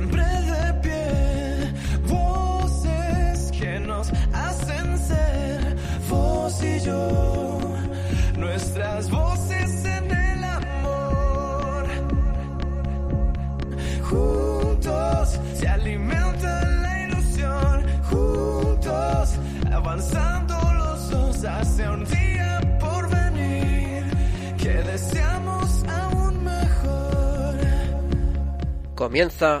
siempre de pie. Voces que nos hacen ser vos y yo. Nuestras voces en el amor. Juntos se alimenta la ilusión. Juntos avanzando los dos hacia un día por venir que deseamos aún mejor. Comienza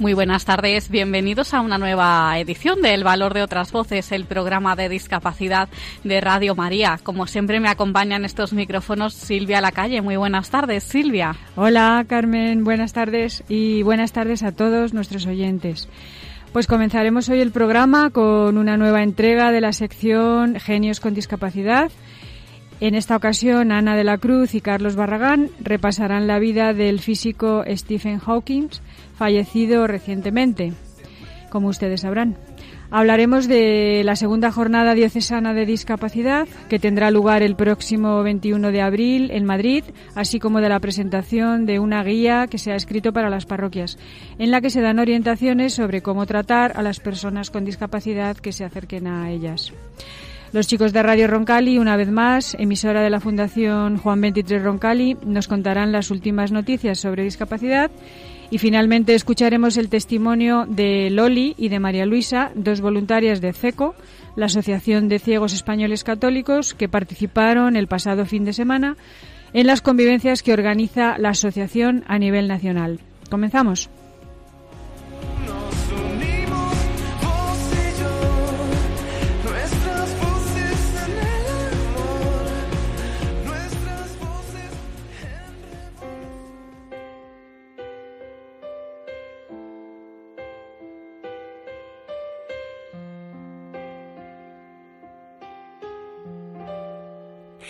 Muy buenas tardes, bienvenidos a una nueva edición de El Valor de otras Voces, el programa de discapacidad de Radio María. Como siempre me acompañan estos micrófonos Silvia Lacalle. Muy buenas tardes, Silvia. Hola Carmen, buenas tardes y buenas tardes a todos nuestros oyentes. Pues comenzaremos hoy el programa con una nueva entrega de la sección Genios con Discapacidad. En esta ocasión, Ana de la Cruz y Carlos Barragán repasarán la vida del físico Stephen Hawking, fallecido recientemente, como ustedes sabrán. Hablaremos de la segunda jornada diocesana de discapacidad que tendrá lugar el próximo 21 de abril en Madrid, así como de la presentación de una guía que se ha escrito para las parroquias, en la que se dan orientaciones sobre cómo tratar a las personas con discapacidad que se acerquen a ellas. Los chicos de Radio Roncali, una vez más, emisora de la Fundación Juan 23 Roncali, nos contarán las últimas noticias sobre discapacidad y finalmente escucharemos el testimonio de Loli y de María Luisa, dos voluntarias de CECO, la Asociación de Ciegos Españoles Católicos, que participaron el pasado fin de semana en las convivencias que organiza la asociación a nivel nacional. Comenzamos.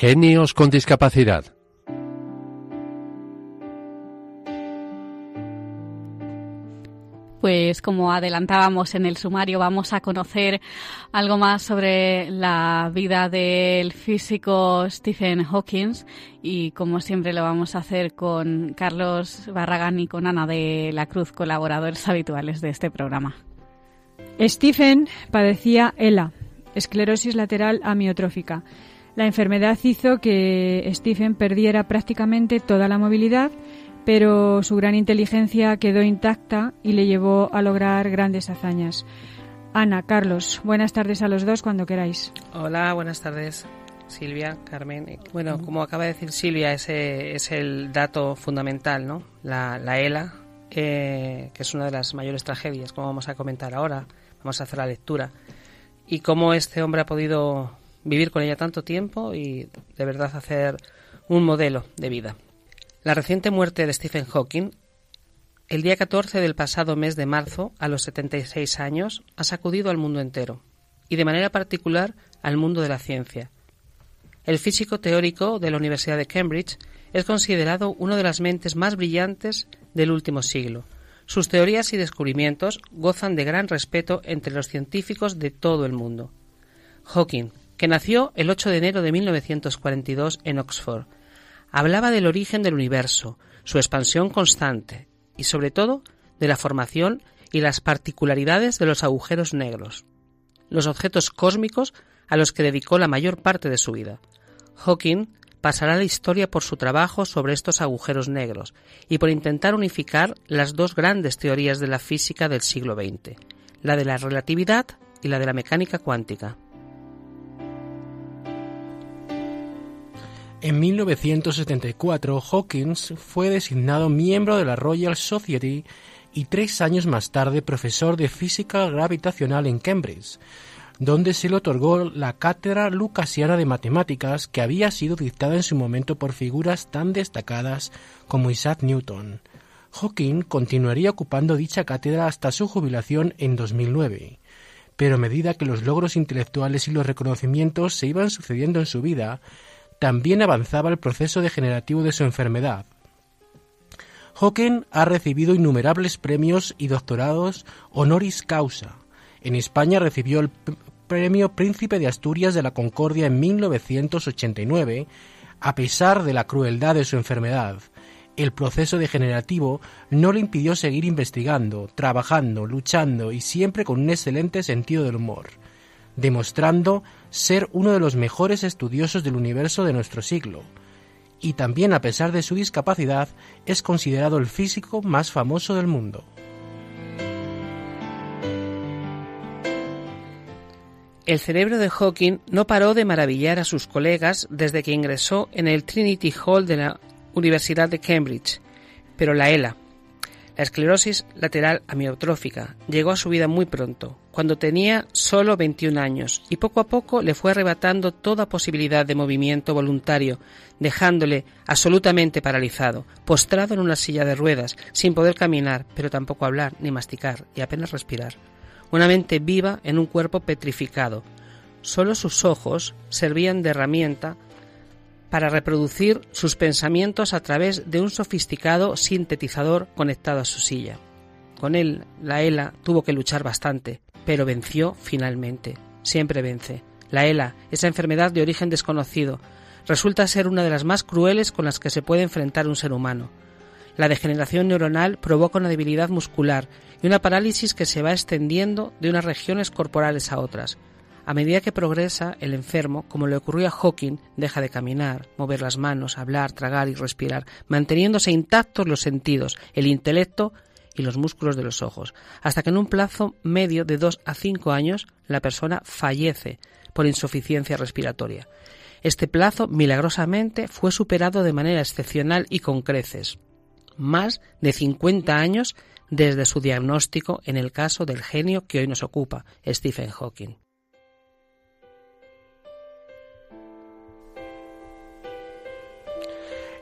Genios con discapacidad. Pues como adelantábamos en el sumario, vamos a conocer algo más sobre la vida del físico Stephen Hawking y como siempre lo vamos a hacer con Carlos Barragán y con Ana de la Cruz, colaboradores habituales de este programa. Stephen padecía ELA, esclerosis lateral amiotrófica. La enfermedad hizo que Stephen perdiera prácticamente toda la movilidad, pero su gran inteligencia quedó intacta y le llevó a lograr grandes hazañas. Ana, Carlos, buenas tardes a los dos cuando queráis. Hola, buenas tardes. Silvia, Carmen. Bueno, como acaba de decir Silvia, ese es el dato fundamental, ¿no? La, la ELA, eh, que es una de las mayores tragedias, como vamos a comentar ahora. Vamos a hacer la lectura. Y cómo este hombre ha podido vivir con ella tanto tiempo y de verdad hacer un modelo de vida. La reciente muerte de Stephen Hawking, el día 14 del pasado mes de marzo, a los 76 años, ha sacudido al mundo entero, y de manera particular al mundo de la ciencia. El físico teórico de la Universidad de Cambridge es considerado una de las mentes más brillantes del último siglo. Sus teorías y descubrimientos gozan de gran respeto entre los científicos de todo el mundo. Hawking, que nació el 8 de enero de 1942 en Oxford, hablaba del origen del universo, su expansión constante y sobre todo de la formación y las particularidades de los agujeros negros, los objetos cósmicos a los que dedicó la mayor parte de su vida. Hawking pasará la historia por su trabajo sobre estos agujeros negros y por intentar unificar las dos grandes teorías de la física del siglo XX, la de la relatividad y la de la mecánica cuántica. En 1974, Hawkins fue designado miembro de la Royal Society y tres años más tarde profesor de física gravitacional en Cambridge, donde se le otorgó la cátedra lucasiana de matemáticas que había sido dictada en su momento por figuras tan destacadas como Isaac Newton. Hawking continuaría ocupando dicha cátedra hasta su jubilación en 2009. Pero a medida que los logros intelectuales y los reconocimientos se iban sucediendo en su vida, también avanzaba el proceso degenerativo de su enfermedad. Hawking ha recibido innumerables premios y doctorados honoris causa. En España recibió el Premio Príncipe de Asturias de la Concordia en 1989, a pesar de la crueldad de su enfermedad. El proceso degenerativo no le impidió seguir investigando, trabajando, luchando y siempre con un excelente sentido del humor, demostrando ser uno de los mejores estudiosos del universo de nuestro siglo. Y también a pesar de su discapacidad, es considerado el físico más famoso del mundo. El cerebro de Hawking no paró de maravillar a sus colegas desde que ingresó en el Trinity Hall de la Universidad de Cambridge, pero la ELA, la esclerosis lateral amiotrófica, llegó a su vida muy pronto, cuando tenía solo 21 años, y poco a poco le fue arrebatando toda posibilidad de movimiento voluntario, dejándole absolutamente paralizado, postrado en una silla de ruedas, sin poder caminar, pero tampoco hablar ni masticar y apenas respirar una mente viva en un cuerpo petrificado. Solo sus ojos servían de herramienta para reproducir sus pensamientos a través de un sofisticado sintetizador conectado a su silla. Con él, la ELA tuvo que luchar bastante, pero venció finalmente. Siempre vence. La ELA, esa enfermedad de origen desconocido, resulta ser una de las más crueles con las que se puede enfrentar un ser humano. La degeneración neuronal provoca una debilidad muscular y una parálisis que se va extendiendo de unas regiones corporales a otras. A medida que progresa, el enfermo, como le ocurrió a Hawking, deja de caminar, mover las manos, hablar, tragar y respirar, manteniéndose intactos los sentidos, el intelecto y los músculos de los ojos, hasta que en un plazo medio de dos a cinco años la persona fallece por insuficiencia respiratoria. Este plazo, milagrosamente, fue superado de manera excepcional y con creces más de 50 años desde su diagnóstico en el caso del genio que hoy nos ocupa, Stephen Hawking.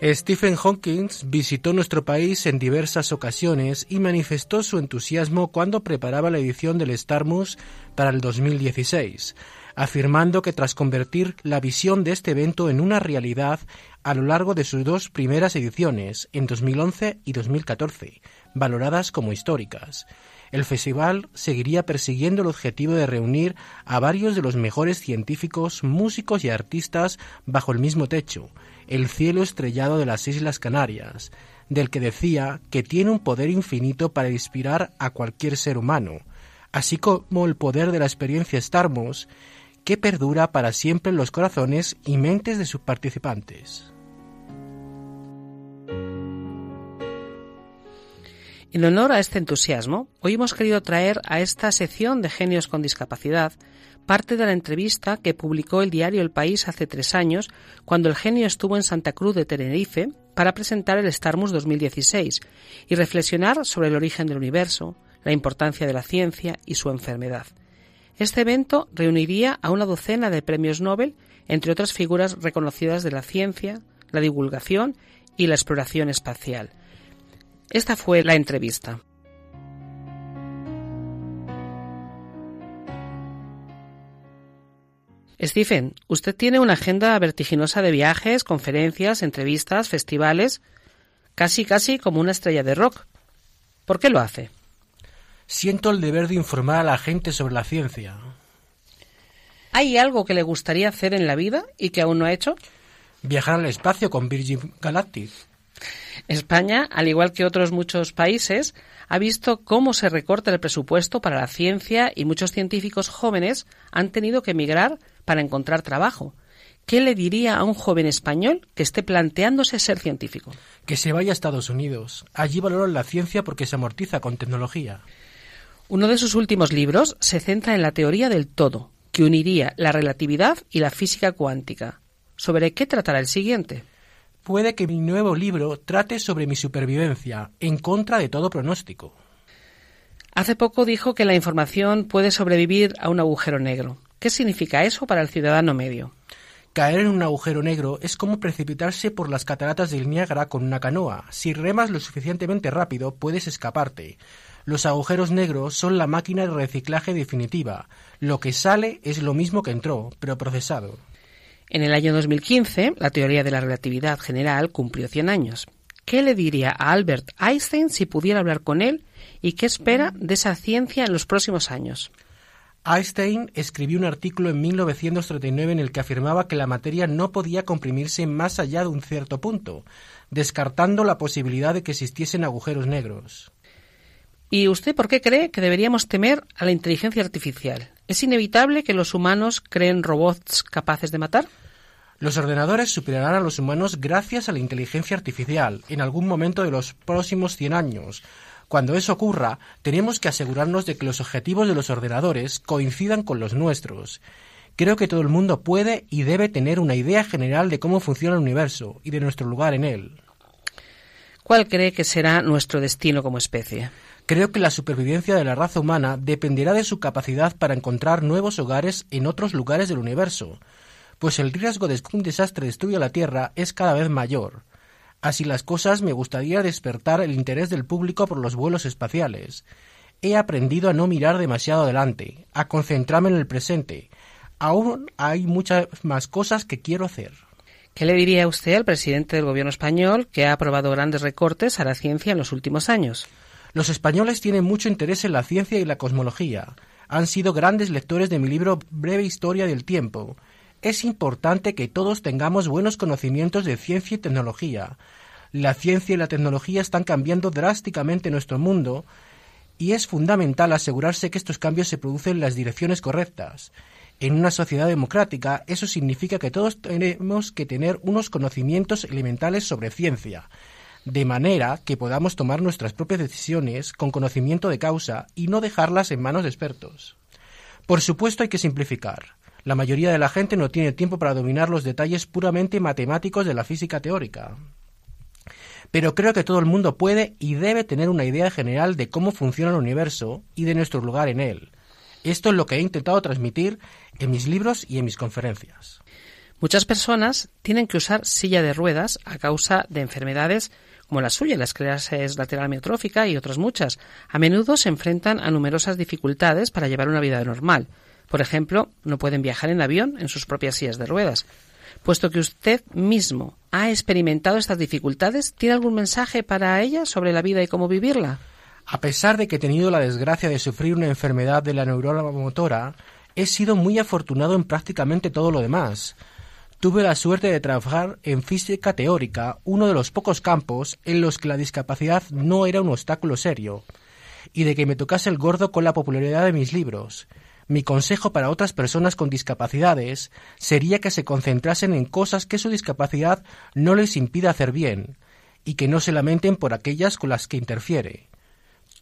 Stephen Hawking visitó nuestro país en diversas ocasiones y manifestó su entusiasmo cuando preparaba la edición del Starmus para el 2016, afirmando que tras convertir la visión de este evento en una realidad a lo largo de sus dos primeras ediciones, en 2011 y 2014, valoradas como históricas, el festival seguiría persiguiendo el objetivo de reunir a varios de los mejores científicos, músicos y artistas bajo el mismo techo, el cielo estrellado de las Islas Canarias, del que decía que tiene un poder infinito para inspirar a cualquier ser humano, así como el poder de la experiencia Starmus, que perdura para siempre en los corazones y mentes de sus participantes. En honor a este entusiasmo, hoy hemos querido traer a esta sección de Genios con Discapacidad parte de la entrevista que publicó el diario El País hace tres años, cuando el genio estuvo en Santa Cruz de Tenerife para presentar el Starmus 2016 y reflexionar sobre el origen del universo, la importancia de la ciencia y su enfermedad. Este evento reuniría a una docena de premios Nobel, entre otras figuras reconocidas de la ciencia, la divulgación y la exploración espacial. Esta fue la entrevista. Stephen, usted tiene una agenda vertiginosa de viajes, conferencias, entrevistas, festivales, casi casi como una estrella de rock. ¿Por qué lo hace? Siento el deber de informar a la gente sobre la ciencia. ¿Hay algo que le gustaría hacer en la vida y que aún no ha hecho? Viajar al espacio con Virgin Galactic. España, al igual que otros muchos países, ha visto cómo se recorta el presupuesto para la ciencia y muchos científicos jóvenes han tenido que emigrar para encontrar trabajo. ¿Qué le diría a un joven español que esté planteándose ser científico? Que se vaya a Estados Unidos. Allí valoran la ciencia porque se amortiza con tecnología. Uno de sus últimos libros se centra en la teoría del todo, que uniría la relatividad y la física cuántica. ¿Sobre qué tratará el siguiente? Puede que mi nuevo libro trate sobre mi supervivencia, en contra de todo pronóstico. Hace poco dijo que la información puede sobrevivir a un agujero negro. ¿Qué significa eso para el ciudadano medio? Caer en un agujero negro es como precipitarse por las cataratas del Niágara con una canoa. Si remas lo suficientemente rápido, puedes escaparte. Los agujeros negros son la máquina de reciclaje definitiva. Lo que sale es lo mismo que entró, pero procesado. En el año 2015, la teoría de la relatividad general cumplió 100 años. ¿qué le diría a Albert Einstein si pudiera hablar con él y qué espera de esa ciencia en los próximos años? Einstein escribió un artículo en 1939 en el que afirmaba que la materia no podía comprimirse más allá de un cierto punto, descartando la posibilidad de que existiesen agujeros negros. ¿Y usted por qué cree que deberíamos temer a la inteligencia artificial? ¿Es inevitable que los humanos creen robots capaces de matar? Los ordenadores superarán a los humanos gracias a la inteligencia artificial en algún momento de los próximos 100 años. Cuando eso ocurra, tenemos que asegurarnos de que los objetivos de los ordenadores coincidan con los nuestros. Creo que todo el mundo puede y debe tener una idea general de cómo funciona el universo y de nuestro lugar en él. ¿Cuál cree que será nuestro destino como especie? Creo que la supervivencia de la raza humana dependerá de su capacidad para encontrar nuevos hogares en otros lugares del universo, pues el riesgo de que un desastre destruya la Tierra es cada vez mayor. Así las cosas, me gustaría despertar el interés del público por los vuelos espaciales. He aprendido a no mirar demasiado adelante, a concentrarme en el presente. Aún hay muchas más cosas que quiero hacer. ¿Qué le diría usted al presidente del gobierno español que ha aprobado grandes recortes a la ciencia en los últimos años? Los españoles tienen mucho interés en la ciencia y la cosmología. Han sido grandes lectores de mi libro Breve Historia del Tiempo. Es importante que todos tengamos buenos conocimientos de ciencia y tecnología. La ciencia y la tecnología están cambiando drásticamente nuestro mundo y es fundamental asegurarse que estos cambios se producen en las direcciones correctas. En una sociedad democrática, eso significa que todos tenemos que tener unos conocimientos elementales sobre ciencia, de manera que podamos tomar nuestras propias decisiones con conocimiento de causa y no dejarlas en manos de expertos. Por supuesto hay que simplificar. La mayoría de la gente no tiene tiempo para dominar los detalles puramente matemáticos de la física teórica. Pero creo que todo el mundo puede y debe tener una idea general de cómo funciona el universo y de nuestro lugar en él. Esto es lo que he intentado transmitir en mis libros y en mis conferencias. Muchas personas tienen que usar silla de ruedas a causa de enfermedades como la suya, la esclerosis lateral amiotrófica y otras muchas. A menudo se enfrentan a numerosas dificultades para llevar una vida normal. Por ejemplo, no pueden viajar en avión en sus propias sillas de ruedas. Puesto que usted mismo ha experimentado estas dificultades, ¿tiene algún mensaje para ella sobre la vida y cómo vivirla? A pesar de que he tenido la desgracia de sufrir una enfermedad de la neurona motora, he sido muy afortunado en prácticamente todo lo demás. Tuve la suerte de trabajar en física teórica, uno de los pocos campos en los que la discapacidad no era un obstáculo serio, y de que me tocase el gordo con la popularidad de mis libros. Mi consejo para otras personas con discapacidades sería que se concentrasen en cosas que su discapacidad no les impida hacer bien, y que no se lamenten por aquellas con las que interfiere.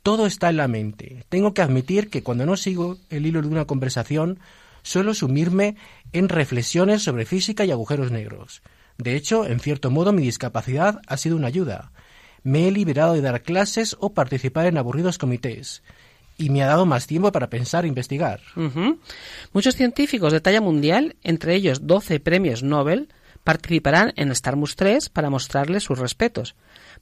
Todo está en la mente. Tengo que admitir que cuando no sigo el hilo de una conversación, suelo sumirme en reflexiones sobre física y agujeros negros. De hecho, en cierto modo, mi discapacidad ha sido una ayuda. Me he liberado de dar clases o participar en aburridos comités y me ha dado más tiempo para pensar e investigar. Muchos científicos de talla mundial, entre ellos 12 premios Nobel, participarán en Starmus 3 para mostrarles sus respetos.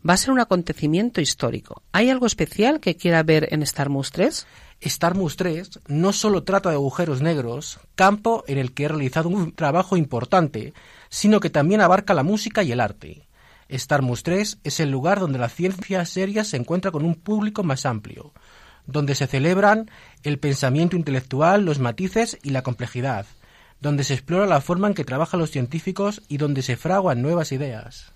Va a ser un acontecimiento histórico. ¿Hay algo especial que quiera ver en Starmus 3? Starmus 3 no solo trata de agujeros negros, campo en el que he realizado un trabajo importante, sino que también abarca la música y el arte. Starmus 3 es el lugar donde la ciencia seria se encuentra con un público más amplio, donde se celebran el pensamiento intelectual, los matices y la complejidad, donde se explora la forma en que trabajan los científicos y donde se fraguan nuevas ideas.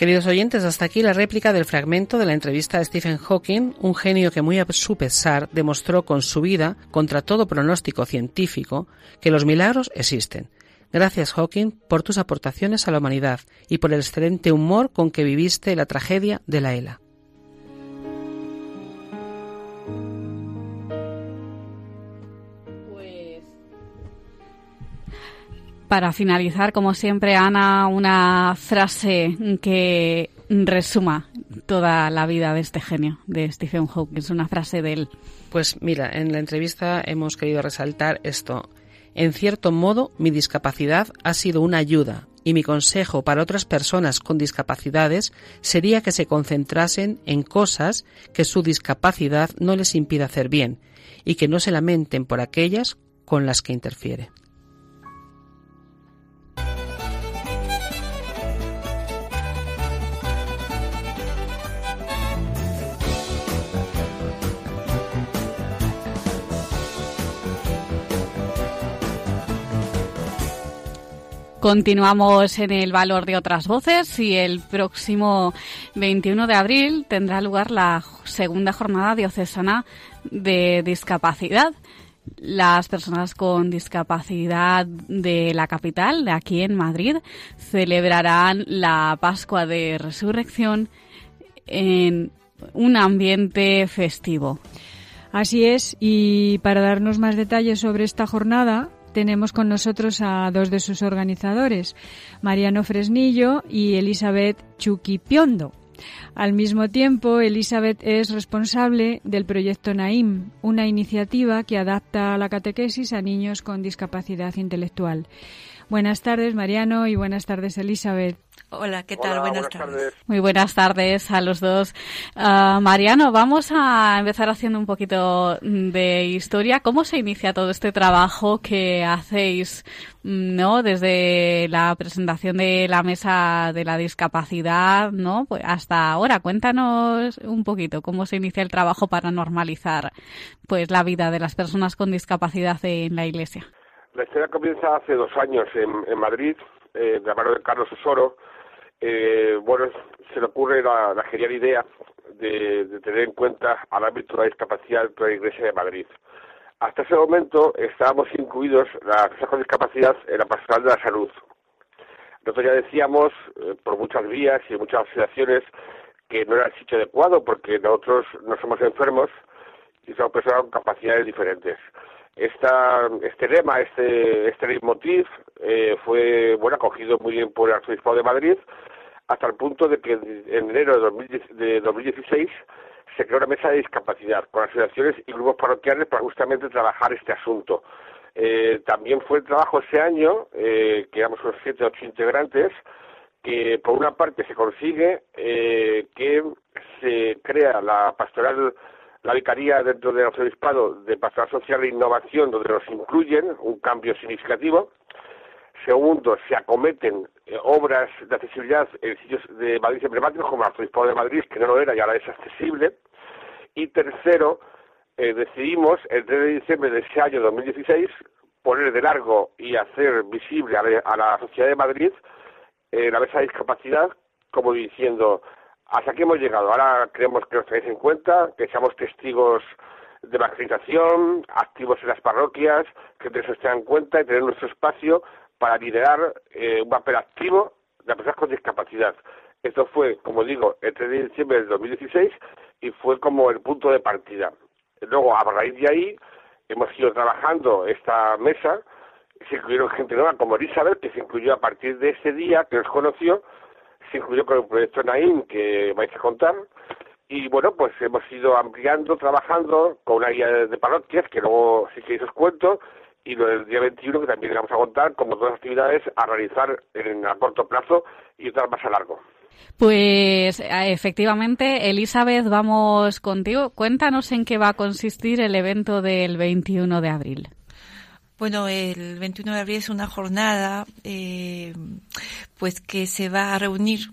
Queridos oyentes, hasta aquí la réplica del fragmento de la entrevista de Stephen Hawking, un genio que muy a su pesar demostró con su vida, contra todo pronóstico científico, que los milagros existen. Gracias, Hawking, por tus aportaciones a la humanidad y por el excelente humor con que viviste la tragedia de la ELA. Para finalizar, como siempre, Ana, una frase que resuma toda la vida de este genio, de Stephen Hawking. Es una frase de él. Pues mira, en la entrevista hemos querido resaltar esto. En cierto modo, mi discapacidad ha sido una ayuda y mi consejo para otras personas con discapacidades sería que se concentrasen en cosas que su discapacidad no les impida hacer bien y que no se lamenten por aquellas con las que interfiere. Continuamos en el valor de otras voces y el próximo 21 de abril tendrá lugar la segunda jornada diocesana de discapacidad. Las personas con discapacidad de la capital, de aquí en Madrid, celebrarán la Pascua de Resurrección en un ambiente festivo. Así es, y para darnos más detalles sobre esta jornada, tenemos con nosotros a dos de sus organizadores, Mariano Fresnillo y Elizabeth Chuquipiondo. Al mismo tiempo, Elizabeth es responsable del proyecto NAIM, una iniciativa que adapta la catequesis a niños con discapacidad intelectual. Buenas tardes, Mariano, y buenas tardes, Elizabeth. Hola, ¿qué tal? Hola, buenas, tardes. Muy buenas tardes a los dos. Ah, Mariano, vamos a empezar haciendo un poquito de historia. ¿Cómo se inicia todo este trabajo que hacéis, mm, no, desde la presentación de la mesa de la discapacidad, no, pues hasta ahora? Cuéntanos un poquito cómo se inicia el trabajo para normalizar, pues, la vida de las personas con discapacidad en la Iglesia. La historia comienza hace dos años en, Madrid, eh, de la mano de Carlos Osoro. Eh, bueno, se le ocurre la, genial idea de, de tener en cuenta al ámbito de la discapacidad dentro de la Iglesia de Madrid. Hasta ese momento estábamos incluidos las personas con discapacidad en la pastoral de la salud. Nosotros ya decíamos, eh, por muchas vías y muchas asociaciones, que no era el sitio adecuado porque nosotros no somos enfermos y somos personas con capacidades diferentes. Esta, este lema, este, este leitmotiv, eh, fue bueno acogido muy bien por el Arzobispo de Madrid, hasta el punto de que en enero de, 2010 de 2016 se creó una mesa de discapacidad con asociaciones y grupos parroquiales para justamente trabajar este asunto. Eh, también fue el trabajo ese año, eh, que éramos unos siete o ocho integrantes, que por una parte se consigue eh, que se crea la pastoral, la vicaría dentro del arzobispado de pastoral social e innovación, donde nos incluyen un cambio significativo. Segundo, se acometen eh, obras de accesibilidad en sitios de Madrid emblemáticos como el arzobispado de Madrid, que no lo era y ahora es accesible. Y tercero, eh, decidimos el 3 de diciembre de ese año 2016 poner de largo y hacer visible a la, a la sociedad de Madrid eh, la mesa de discapacidad, como diciendo, hasta aquí hemos llegado, ahora queremos que nos tengáis en cuenta, que seamos testigos de evangelización, activos en las parroquias, que nos tengan en cuenta y tener nuestro espacio para liderar eh, un papel activo de personas con discapacidad. Esto fue, como digo, el 3 de diciembre del 2016 y fue como el punto de partida. Luego, a raíz de ahí, hemos ido trabajando esta mesa, se incluyeron gente nueva como Elizabeth, que se incluyó a partir de ese día que nos conoció, se incluyó con el proyecto Naim, que vais a contar, y bueno, pues hemos ido ampliando, trabajando con una guía de, parroquias, que luego, si queréis, os cuento, y lo del día 21, que también vamos a contar, como las actividades a realizar en a corto plazo y otras más a largo. Pues eh, efectivamente, Elizabeth, vamos contigo. Cuéntanos en qué va a consistir el evento del 21 de abril. Bueno, el 21 de abril es una jornada, eh, pues que se va a reunir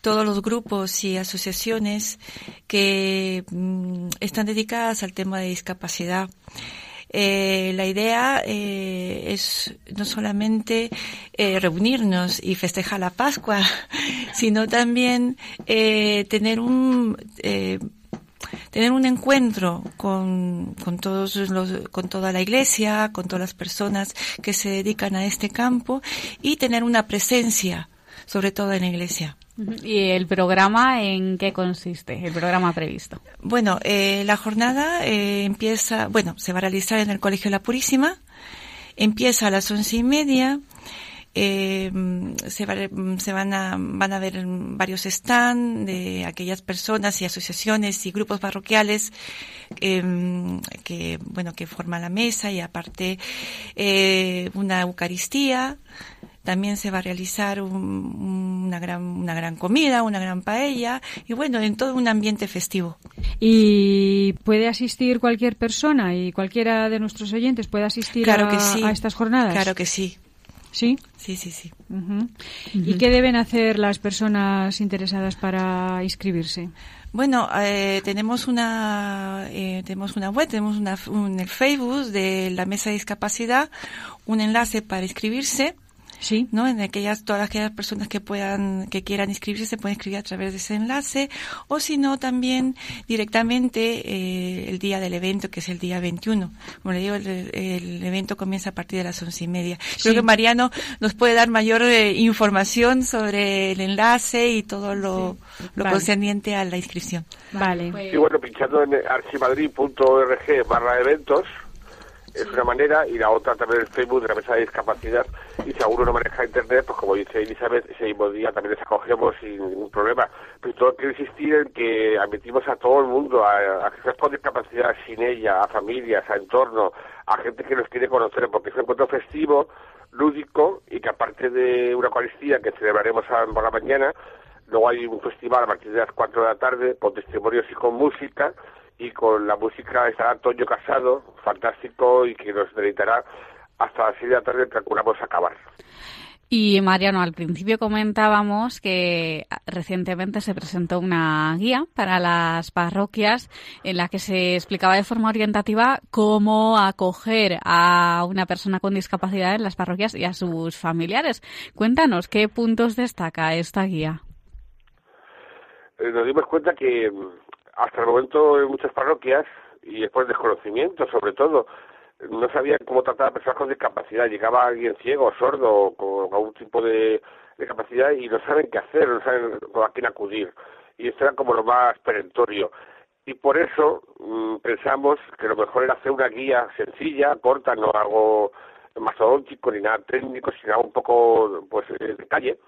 todos los grupos y asociaciones que mm, están dedicadas al tema de discapacidad. Eh, la idea eh, es no solamente reunirnos y festejar la Pascua, sino también tener un tener un encuentro con, con todos los, con toda la iglesia, con todas las personas que se dedican a este campo y tener una presencia, sobre todo en la iglesia. ¿Y el programa en qué consiste? El programa previsto. Bueno, eh, la jornada eh, empieza, bueno, se va a realizar en el Colegio La Purísima, empieza a las once y media, eh, se, va, se van a van a ver varios stands de aquellas personas y asociaciones y grupos parroquiales eh, que bueno que forman la mesa y aparte eh, una Eucaristía también se va a realizar un- una, gran, una gran comida, una gran paella y bueno, en todo un ambiente festivo. ¿Y puede asistir cualquier persona y cualquiera de nuestros oyentes puede asistir Claro a, que sí. a estas jornadas? Claro que sí. ¿Sí? Sí, sí, sí. ¿Y qué deben hacer las personas interesadas para inscribirse? Bueno, eh, tenemos una eh, tenemos una web, tenemos una, un el Facebook de la mesa de discapacidad, un enlace para inscribirse. Sí. ¿no? En aquellas, todas aquellas personas que puedan, que quieran inscribirse, se pueden inscribir a través de ese enlace, o si no, también directamente eh, el día del evento, que es el día 21. Como le digo, el, el evento comienza a partir de las once y media. Creo que Mariano nos puede dar mayor eh, información sobre el enlace y todo lo, lo Vale. concerniente a la inscripción. Vale. Y bueno, pinchando en archimadrid.org barra eventos es una manera y la otra también el Facebook de la mesa de discapacidad y si alguno no maneja internet, pues como dice Elizabeth, ese mismo día también les acogemos sin ningún problema. Pero todo quiero insistir en que admitimos a todo el mundo, a, a personas con discapacidad sin ella, a familias, a entorno, a gente que nos quiere conocer, porque es un encuentro festivo, lúdico y que aparte de una Eucaristía que celebraremos a- por la mañana, Luego hay un festival a partir de las 4 de la tarde con testimonios y con música. Y con la música estará Antonio Casado, fantástico, y que nos deleitará hasta las 6 de la tarde, calculamos acabar. Y Mariano, al principio comentábamos que recientemente se presentó una guía para las parroquias en la que se explicaba de forma orientativa cómo acoger a una persona con discapacidad en las parroquias y a sus familiares. Cuéntanos qué puntos destaca esta guía. Eh, nos dimos cuenta que mm, hasta el momento en muchas parroquias, y después desconocimiento sobre todo, no sabían cómo tratar a personas con discapacidad. Llegaba alguien ciego, sordo, con algún tipo de, de capacidad y no saben qué hacer, no saben a quién acudir. Y esto era como lo más perentorio. Y por eso mm, pensamos que lo mejor era hacer una guía sencilla, corta, no algo mastodóntico ni nada técnico, sino un poco pues en detalle, eh,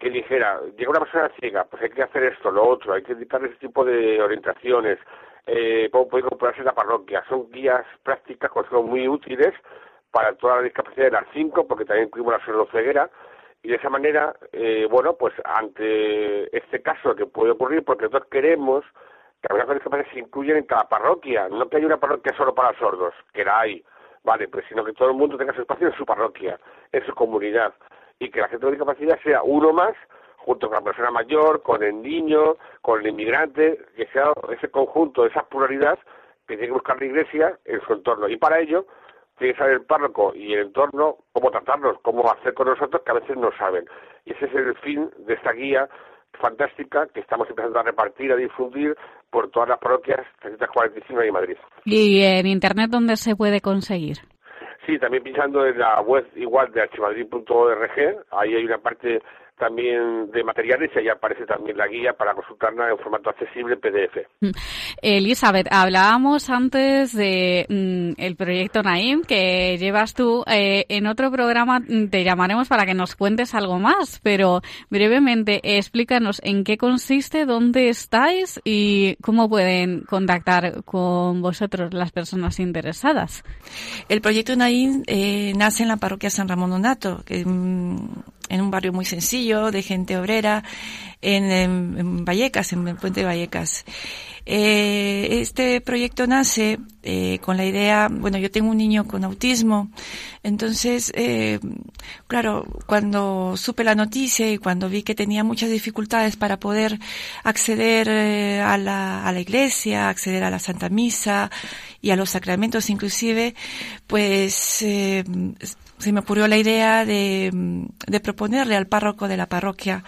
que dijera, llega una persona ciega, pues hay que hacer esto, lo otro, hay que indicarle ese tipo de orientaciones, eh, puede incorporarse en la parroquia. Son guías prácticas son muy útiles para toda la discapacidad de las cinco, porque también incluimos la sordoceguera, y de esa manera, eh, bueno, pues ante este caso que puede ocurrir, porque nosotros queremos que las personas con discapacidad se incluyan en cada parroquia, no que haya una parroquia solo para sordos, que la hay, vale, pues sino que todo el mundo tenga su espacio en su parroquia, en su comunidad, y que la gente con discapacidad sea uno más, junto con la persona mayor, con el niño, con el inmigrante, que sea ese conjunto, esa pluralidad que tiene que buscar la iglesia en su entorno. Y para ello, tiene que saber el párroco y el entorno cómo tratarnos, cómo hacer con nosotros, que a veces no saben. Y ese es el fin de esta guía fantástica que estamos empezando a repartir, a difundir por todas las parroquias 345 de Madrid. ¿Y en Internet dónde se puede conseguir? Sí, también pinchando en la web igual de archimadrid.org, ahí hay una parte también de materiales y ahí aparece también la guía para consultarla en formato accesible PDF. Elizabeth, hablábamos antes de mm, el proyecto Naim que llevas tú. Eh, en otro programa mm, te llamaremos para que nos cuentes algo más, pero brevemente explícanos en qué consiste, dónde estáis y cómo pueden contactar con vosotros las personas interesadas. El proyecto Naín eh, nace en la parroquia San Ramón Donato, que mm, en un barrio muy sencillo, de gente obrera, en, Vallecas, en el puente de Vallecas. Eh, este proyecto nace eh, con la idea, bueno, yo tengo un niño con autismo, entonces, eh, claro, cuando supe la noticia y cuando vi que tenía muchas dificultades para poder acceder a, la, a la iglesia, acceder a la Santa Misa y a los sacramentos inclusive, pues se me ocurrió la idea de, de proponerle al párroco de la parroquia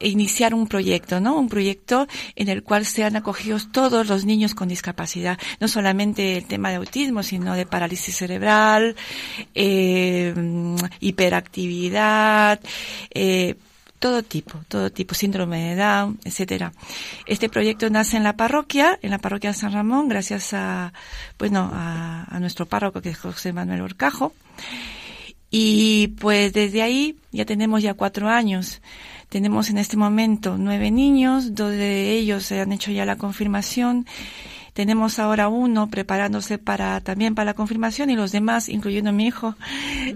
iniciar un proyecto, ¿no? Un proyecto en el cual sean acogidos todos los niños con discapacidad, no solamente el tema de autismo, sino de parálisis cerebral, eh, hiperactividad, eh, todo tipo, todo tipo, síndrome de Down, etcétera. Este proyecto nace en la parroquia, en la parroquia de San Ramón, gracias a, bueno, a, a nuestro párroco que es José Manuel Orcajo. Y pues desde ahí ya tenemos ya cuatro años. Tenemos en este momento nueve niños, dos de ellos se han hecho ya la confirmación. Tenemos ahora uno preparándose para también para la confirmación y los demás, incluyendo mi hijo,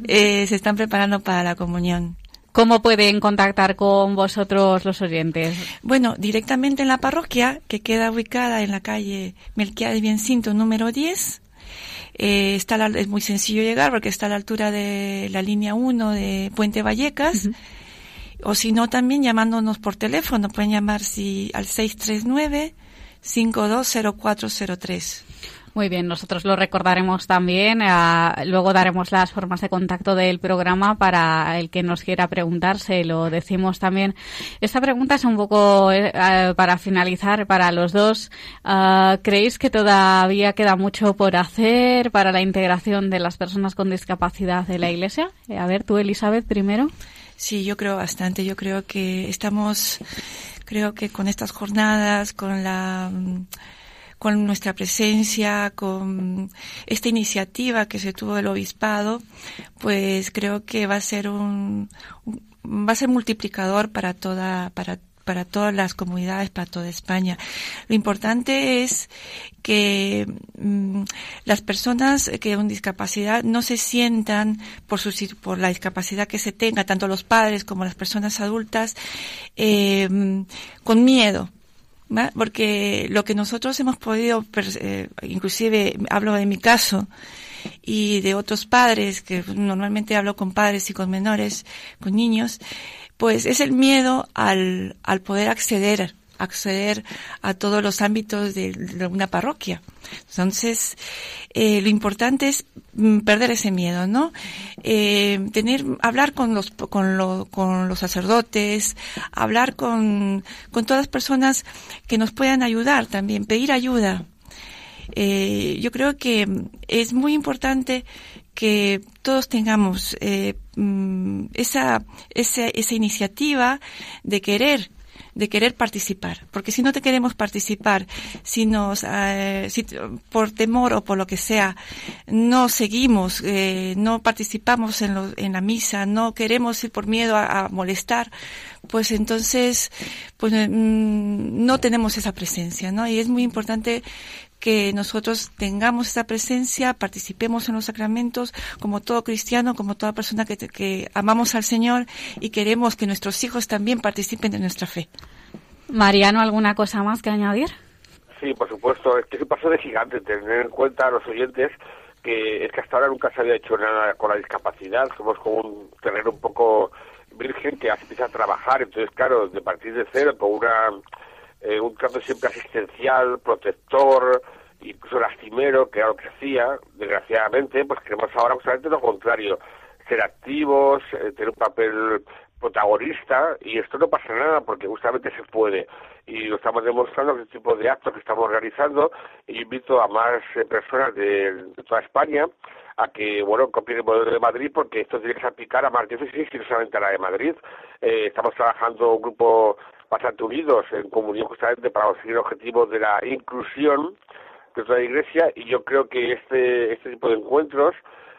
eh, se están preparando para la comunión. ¿Cómo pueden contactar con vosotros los oyentes? Bueno, directamente en la parroquia, que queda ubicada en la calle Melquiades Biencinto número 10. Eh, está la- es muy sencillo llegar porque está a la altura de la línea 1 de Puente Vallecas. O si no, también llamándonos por teléfono. Pueden llamar si, al 639-520403. Muy bien, nosotros lo recordaremos también. ah, luego daremos las formas de contacto del programa para el que nos quiera preguntarse. Lo decimos también. Esta pregunta es un poco eh, ah, para finalizar para los dos. Ah, ¿Creéis que todavía queda mucho por hacer para la integración de las personas con discapacidad de la Iglesia? Eh, a ver, tú, Elizabeth, primero. Sí, yo creo bastante. Yo creo que estamos, creo que con estas jornadas, con la, mm, con nuestra presencia, con esta iniciativa que se tuvo el obispado, pues creo que va a ser un, va a ser multiplicador para toda, para para todas las comunidades, para toda España. Lo importante es que mm, las personas que con discapacidad no se sientan por su por la discapacidad que se tenga, tanto los padres como las personas adultas, eh, mm, con miedo. Porque lo que nosotros hemos podido, eh, inclusive hablo de mi caso, y de otros padres, que normalmente hablo con padres y con menores, con niños, pues es el miedo al, al poder acceder, acceder a todos los ámbitos de, una parroquia. Entonces, eh, lo importante es mm, perder ese miedo, ¿no? Eh, tener, hablar con los, con, lo- con los sacerdotes, hablar con, con todas las personas que nos puedan ayudar también, pedir ayuda, eh, yo creo que es muy importante que todos tengamos mm, esa, esa, esa iniciativa de querer de querer participar, porque si no te queremos participar, si nos, eh, si por temor o por lo que sea, no seguimos, eh, no participamos en, lo- en la misa, no queremos ir por miedo a, a molestar, pues entonces, pues mm, no tenemos esa presencia, ¿no? Y es muy importante que nosotros tengamos esa presencia, participemos en los sacramentos como todo cristiano, como toda persona que, que amamos al Señor y queremos que nuestros hijos también participen de nuestra fe. Mariano, ¿alguna cosa más que añadir? Sí, por supuesto, es que es un paso de gigante tener en cuenta a los oyentes que es que hasta ahora nunca se había hecho nada con la discapacidad, somos como un terreno un poco virgen que empieza a trabajar, entonces claro, de partir de cero, con una eh, un trato siempre asistencial, protector, incluso lastimero, que era lo que hacía, desgraciadamente, pues queremos ahora justamente lo contrario, ser activos, eh, tener un papel protagonista y esto no pasa nada porque justamente se puede y lo estamos demostrando con este tipo de actos que estamos realizando y invito a más eh, personas de, de toda España a que, bueno, copien el modelo de Madrid porque esto tiene que aplicar a más diócesis y no solamente a la de Madrid. Eh, estamos trabajando un grupo bastante unidos en comunión justamente para conseguir objetivos de la inclusión de toda la Iglesia y yo creo que este, este tipo de encuentros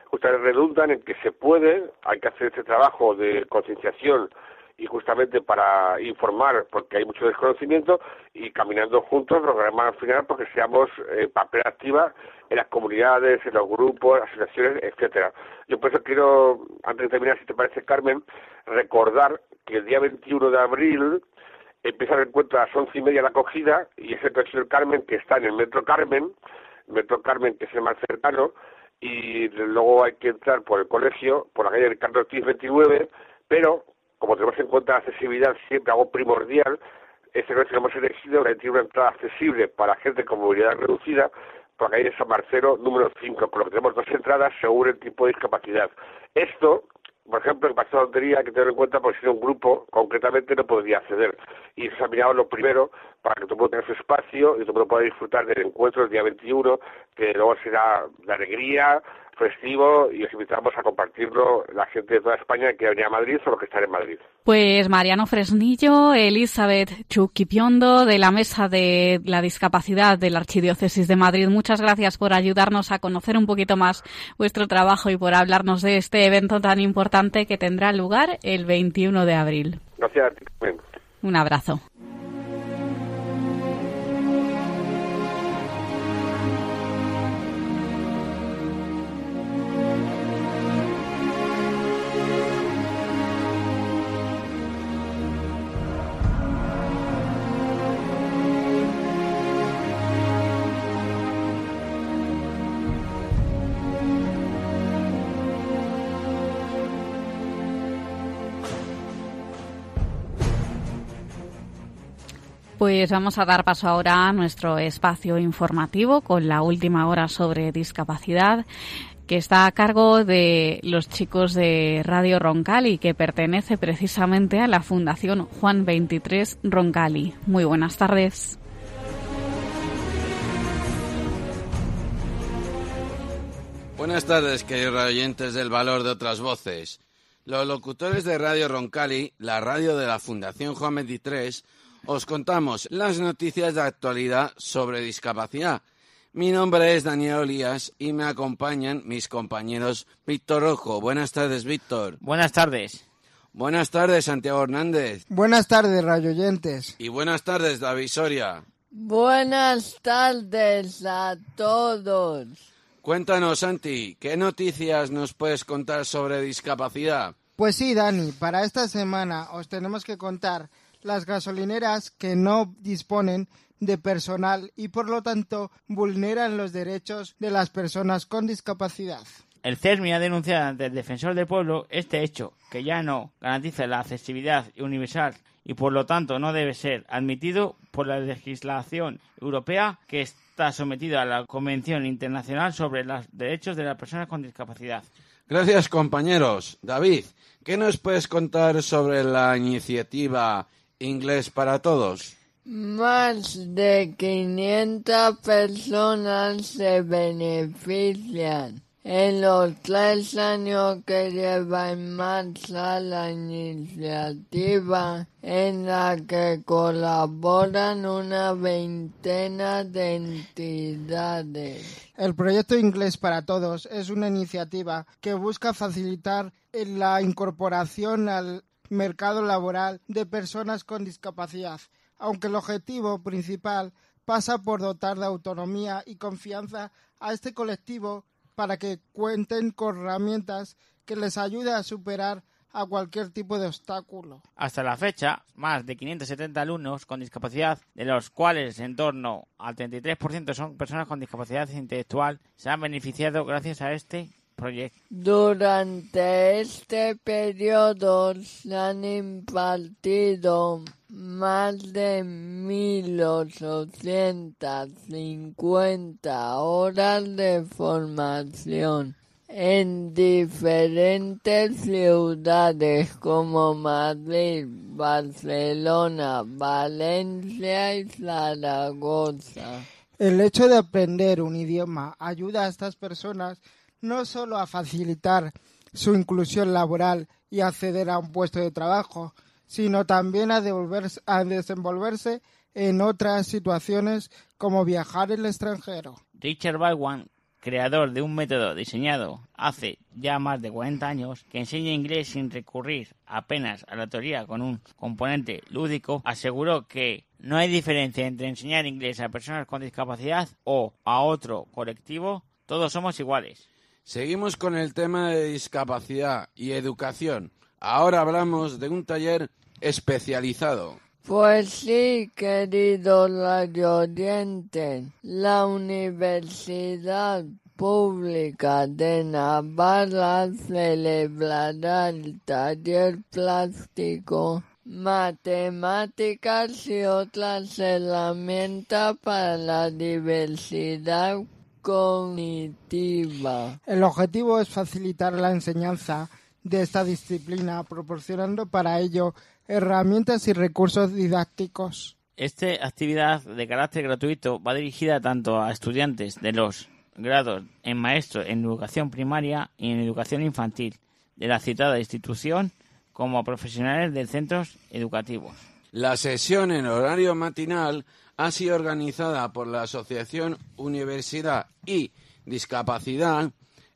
justamente redundan en que se puede, hay que hacer este trabajo de concienciación y justamente para informar, porque hay mucho desconocimiento, y caminando juntos lograremos al final porque seamos eh, papel activa en las comunidades, en los grupos, asociaciones, etcétera. Yo por eso quiero, antes de terminar, si te parece, Carmen, recordar que el día 21 de abril empieza el encuentro a las once y media la acogida y es el Colegio del Carmen que está en el Metro Carmen, Metro Carmen que es el más cercano, y luego hay que entrar por el colegio, por la calle Ricardo Ortiz 29, pero como tenemos en cuenta la accesibilidad siempre algo primordial, este colegio que hemos elegido tiene una entrada accesible para gente con movilidad reducida por la calle San Marcelo número 5, por lo que tenemos dos entradas según el tipo de discapacidad. Esto por ejemplo, en Paseo Lotería hay que tener en cuenta porque si un grupo concretamente no podría acceder. Y mirado lo primero para que todo el mundo tenga su espacio y todo el pueda disfrutar del encuentro el día 21, que luego será de alegría, festivo y os invitamos a compartirlo la gente de toda España que venir a Madrid o los que están en Madrid. Pues Mariano Fresnillo, Elizabeth Chuquipiondo de la Mesa de la Discapacidad de la Archidiócesis de Madrid, muchas gracias por ayudarnos a conocer un poquito más vuestro trabajo y por hablarnos de este evento tan importante que tendrá lugar el 21 de abril. Gracias a ti. Carmen. Un abrazo. Pues vamos a dar paso ahora a nuestro espacio informativo con la última hora sobre discapacidad que está a cargo de los chicos de Radio Roncali, que pertenece precisamente a la Fundación Juan 23 Roncali. Muy buenas tardes. Buenas tardes, queridos oyentes del valor de otras voces. Los locutores de Radio Roncali, la radio de la Fundación Juan 23, os contamos las noticias de actualidad sobre discapacidad. Mi nombre es Daniel Olías y me acompañan mis compañeros Víctor Rojo. Buenas tardes, Víctor. Buenas tardes. Buenas tardes, Santiago Hernández. Buenas tardes, rayoyentes. Y buenas tardes, David Soria. Buenas tardes a todos. Cuéntanos, Santi, ¿qué noticias nos puedes contar sobre discapacidad? Pues sí, Dani, para esta semana os tenemos que contar las gasolineras que no disponen de personal y por lo tanto vulneran los derechos de las personas con discapacidad. El CERMI ha denunciado ante el defensor del pueblo este hecho, que ya no garantiza la accesibilidad universal y por lo tanto no debe ser admitido por la legislación europea que está sometida a la Convención Internacional sobre los Derechos de las Personas con Discapacidad. Gracias, compañeros. David, ¿qué nos puedes contar sobre la iniciativa Inglés para Todos? Más de 500 personas se benefician en los tres años que lleva en marcha la iniciativa en la que colaboran una veintena de entidades. El proyecto Inglés para Todos es una iniciativa que busca facilitar la incorporación al mercado laboral de personas con discapacidad, aunque el objetivo principal pasa por dotar de autonomía y confianza a este colectivo para que cuenten con herramientas que les ayude a superar a cualquier tipo de obstáculo. Hasta la fecha, más de 570 alumnos con discapacidad, de los cuales en torno al 33% son personas con discapacidad intelectual, se han beneficiado gracias a este proyecto. Durante este periodo se han impartido más de 1.850 horas de formación en diferentes ciudades como Madrid, Barcelona, Valencia y Zaragoza. El hecho de aprender un idioma ayuda a estas personas no solo a facilitar su inclusión laboral y acceder a un puesto de trabajo, sino también a, a desenvolverse en otras situaciones como viajar al extranjero. Richard Baldwin, creador de un método diseñado hace ya más de 40 años que enseña inglés sin recurrir apenas a la teoría con un componente lúdico, aseguró que no hay diferencia entre enseñar inglés a personas con discapacidad o a otro colectivo, todos somos iguales. Seguimos con el tema de discapacidad y educación. Ahora hablamos de un taller especializado. Pues sí, querido Radio Oriente, la Universidad Pública de Navarra celebrará el taller plástico Matemáticas y otras herramientas para la diversidad cognitiva. El objetivo es facilitar la enseñanza de esta disciplina, proporcionando para ello herramientas y recursos didácticos. Esta actividad de carácter gratuito va dirigida tanto a estudiantes de los grados en maestro en educación primaria y en educación infantil de la citada institución como a profesionales de centros educativos. La sesión en horario matinal ha sido organizada por la Asociación Universidad y Discapacidad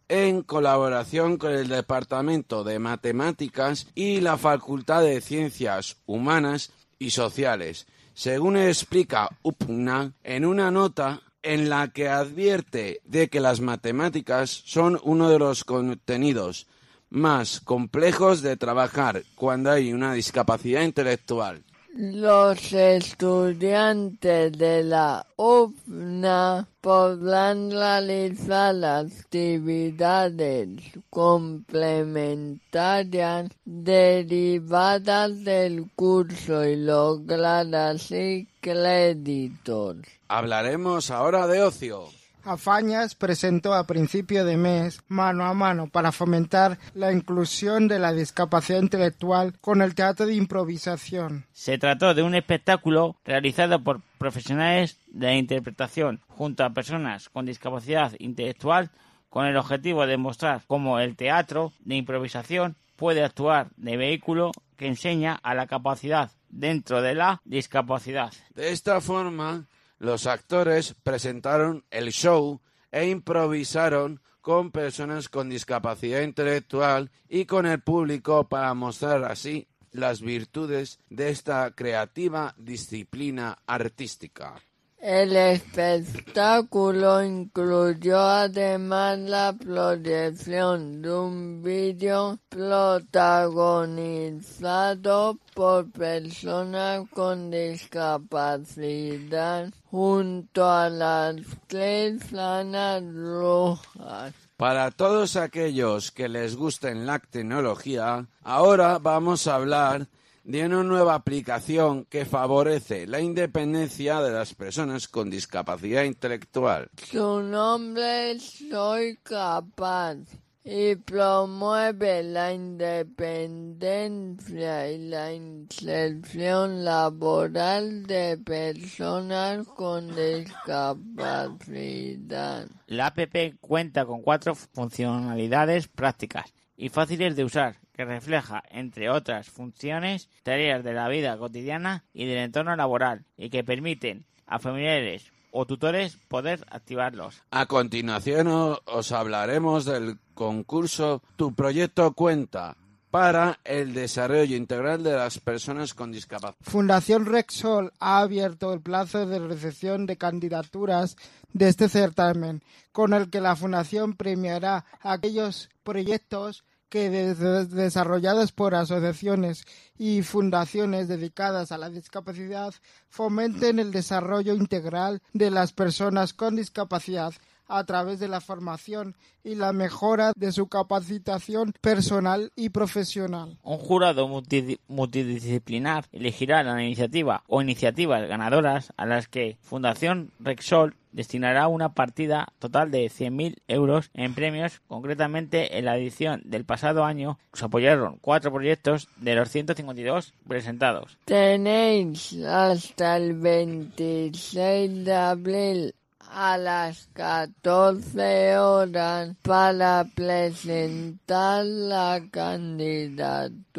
en colaboración con el Departamento de Matemáticas y la Facultad de Ciencias Humanas y Sociales, según explica UPNA en una nota en la que advierte de que las matemáticas son uno de los contenidos más complejos de trabajar cuando hay una discapacidad intelectual. Los estudiantes de la UFNA podrán realizar actividades complementarias derivadas del curso y lograr así créditos. Hablaremos ahora de ocio. Afañas presentó a principio de mes Mano a Mano para fomentar la inclusión de la discapacidad intelectual con el teatro de improvisación. Se trató de un espectáculo realizado por profesionales de la interpretación junto a personas con discapacidad intelectual con el objetivo de mostrar cómo el teatro de improvisación puede actuar de vehículo que enseña a la capacidad dentro de la discapacidad. De esta forma, los actores presentaron el show e improvisaron con personas con discapacidad intelectual y con el público para mostrar así las virtudes de esta creativa disciplina artística. El espectáculo incluyó además la proyección de un vídeo protagonizado por personas con discapacidad junto a las tres planas rojas. Para todos aquellos que les gusten la tecnología, ahora vamos a hablar de una nueva aplicación que favorece la independencia de las personas con discapacidad intelectual. Su nombre es Soy Capaz y promueve la independencia y la inserción laboral de personas con discapacidad. La app cuenta con cuatro funcionalidades prácticas y fáciles de usar que refleja, entre otras funciones, tareas de la vida cotidiana y del entorno laboral y que permiten a familiares o tutores poder activarlos. A continuación os hablaremos del concurso Tu proyecto cuenta para el desarrollo integral de las personas con discapacidad. Fundación Rexol ha abierto el plazo de recepción de candidaturas de este certamen, con el que la Fundación premiará aquellos proyectos que des- desarrollados por asociaciones y fundaciones dedicadas a la discapacidad fomenten el desarrollo integral de las personas con discapacidad a través de la formación y la mejora de su capacitación personal y profesional. Un jurado multidi- multidisciplinar elegirá la iniciativa o iniciativas ganadoras a las que Fundación Rexol destinará una partida total de 100.000 euros en premios. Concretamente, en la edición del pasado año se apoyaron cuatro proyectos de los 152 presentados. Tenéis hasta el 26 de abril a las 14 horas para presentar la candidatura.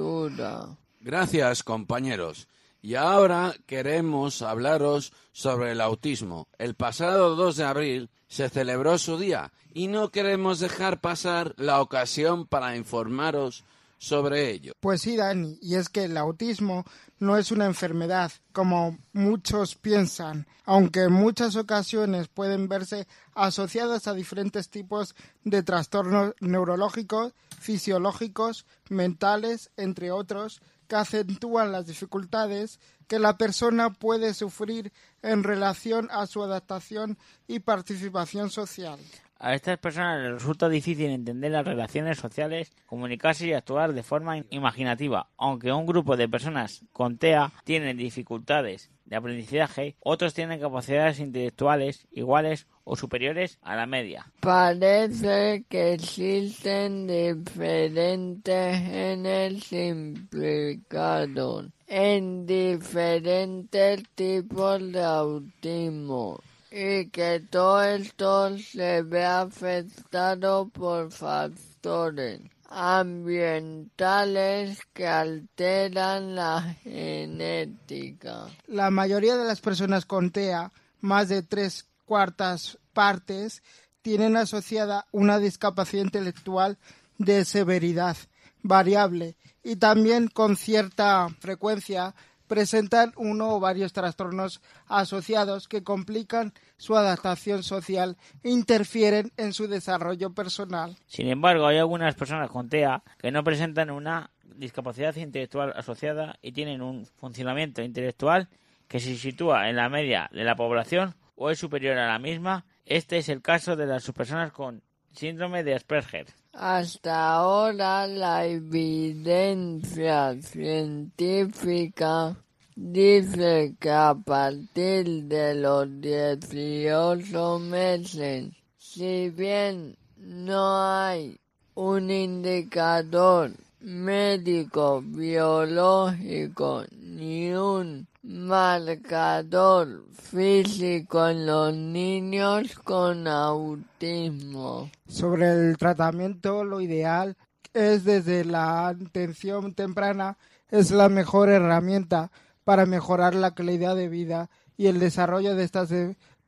Gracias, compañeros. Y ahora queremos hablaros sobre el autismo. El pasado 2 de abril se celebró su día y no queremos dejar pasar la ocasión para informaros sobre ello. Pues sí, Dani, y es que el autismo no es una enfermedad, como muchos piensan, aunque en muchas ocasiones pueden verse asociadas a diferentes tipos de trastornos neurológicos, fisiológicos, mentales, entre otros, que acentúan las dificultades que la persona puede sufrir en relación a su adaptación y participación social. A estas personas les resulta difícil entender las relaciones sociales, comunicarse y actuar de forma imaginativa. Aunque un grupo de personas con TEA tienen dificultades de aprendizaje, otros tienen capacidades intelectuales iguales o superiores a la media. Parece que existen diferentes genes implicados en diferentes tipos de autismo y que todo esto se ve afectado por factores ambientales que alteran la genética. La mayoría de las personas con TEA, más de tres cuartas partes, tienen asociada una discapacidad intelectual de severidad variable y también con cierta frecuencia presentan uno o varios trastornos asociados que complican su adaptación social e interfieren en su desarrollo personal. Sin embargo, hay algunas personas con TEA que no presentan una discapacidad intelectual asociada y tienen un funcionamiento intelectual que se sitúa en la media de la población o es superior a la misma. Este es el caso de las personas con síndrome de Asperger. Hasta ahora la evidencia científica dice que a partir de los 18 meses, si bien no hay un indicador médico biológico ni un marcador físico en los niños con autismo. Sobre el tratamiento, lo ideal es desde la atención temprana, es la mejor herramienta para mejorar la calidad de vida y el desarrollo de estas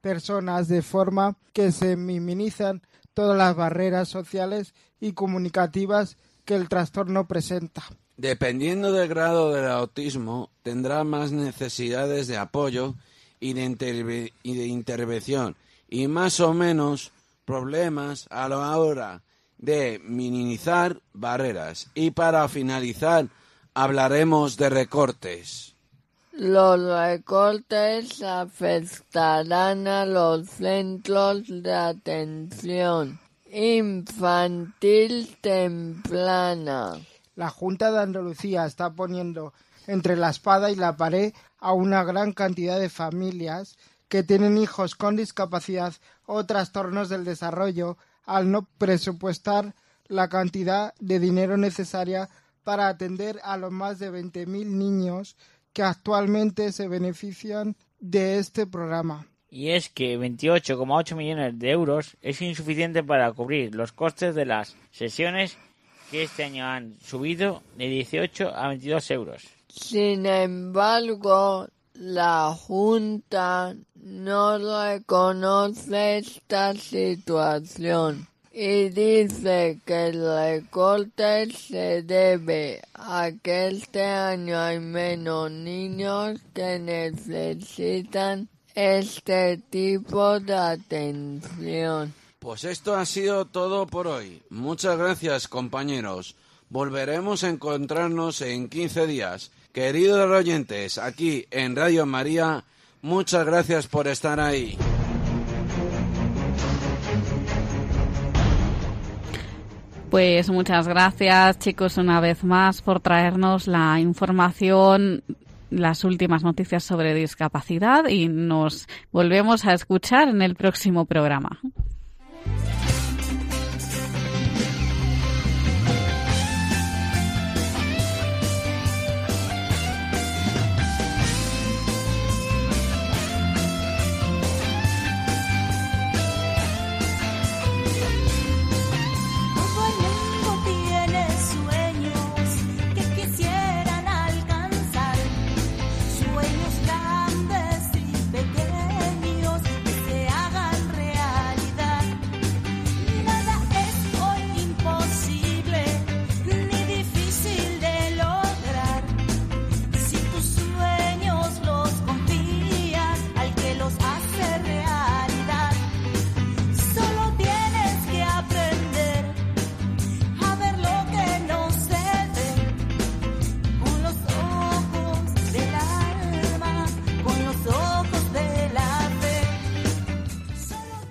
personas de forma que se minimizan todas las barreras sociales y comunicativas que el trastorno presenta. Dependiendo del grado del autismo, tendrá más necesidades de apoyo y de, intervención y más o menos problemas a la hora de minimizar barreras. Y para finalizar, hablaremos de recortes. Los recortes afectarán a los centros de atención infantil temprana. La Junta de Andalucía está poniendo entre la espada y la pared a una gran cantidad de familias que tienen hijos con discapacidad o trastornos del desarrollo al no presupuestar la cantidad de dinero necesaria para atender a los más de 20.000 niños que actualmente se benefician de este programa. Y es que 28,8 millones de euros es insuficiente para cubrir los costes de las sesiones que este año han subido de 18 a 22 euros. Sin embargo, la Junta no reconoce esta situación y dice que el recorte se debe a que este año hay menos niños que necesitan este tipo de atención. Pues esto ha sido todo por hoy. Muchas gracias, compañeros. Volveremos a encontrarnos en 15 días. Queridos oyentes, aquí en Radio María, muchas gracias por estar ahí. Pues muchas gracias chicos una vez más por traernos la información, las últimas noticias sobre discapacidad y nos volvemos a escuchar en el próximo programa.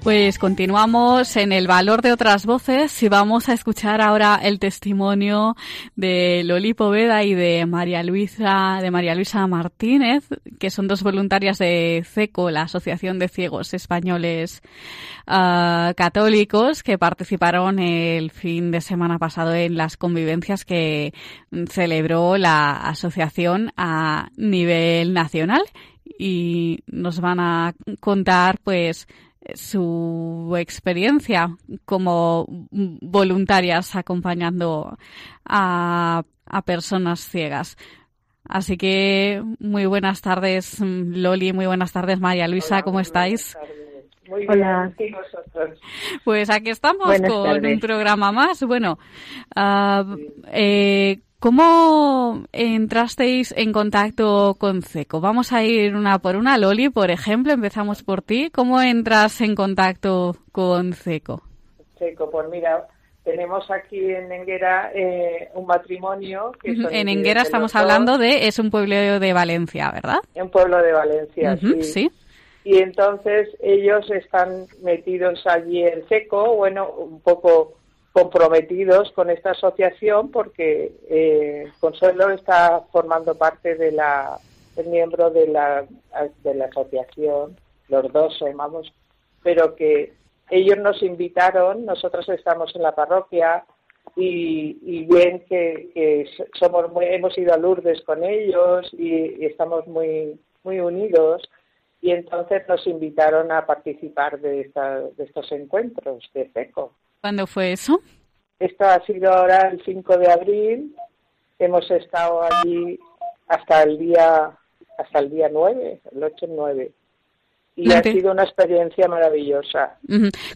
Pues continuamos en el valor de otras voces y vamos a escuchar ahora el testimonio de Loli Poveda y de María Luisa, de María Luisa Martínez, que son dos voluntarias de CECO, la Asociación de Ciegos Españoles ah, Católicos, que participaron el fin de semana pasado en las convivencias que celebró la asociación a nivel nacional. Y nos van a contar pues su experiencia como voluntarias acompañando a, a personas ciegas. Así que muy buenas tardes Loli, muy buenas tardes María Luisa, ¿cómo estáis? Muy Hola. bien, ¿y vosotros? Pues aquí estamos Buenas con tardes. un programa más. Bueno, ah, eh, ¿cómo entrasteis en contacto con CECO? Vamos a ir una por una. Loli, por ejemplo, empezamos por ti. ¿Cómo entras en contacto con CECO? Checo, pues mira, tenemos aquí en Enguera eh, un matrimonio. Que Ujú, son En Enguera estamos dos, hablando de, es un pueblo de Valencia, ¿verdad? Un pueblo de Valencia, sí. sí. Y entonces ellos están metidos allí en seco, bueno, un poco comprometidos con esta asociación porque eh, Consuelo está formando parte de la, es miembro de la, de la asociación, los dos somos, pero que ellos nos invitaron, nosotros estamos en la parroquia y, y bien que, somos hemos ido a Lourdes con ellos y, estamos muy, muy unidos y entonces nos invitaron a participar de, esta, estos encuentros de FECO. ¿Cuándo fue eso? Esto ha sido ahora el 5 de abril. Hemos estado allí hasta el día hasta el día 9, el 8 y 9. Y ha sido una experiencia maravillosa.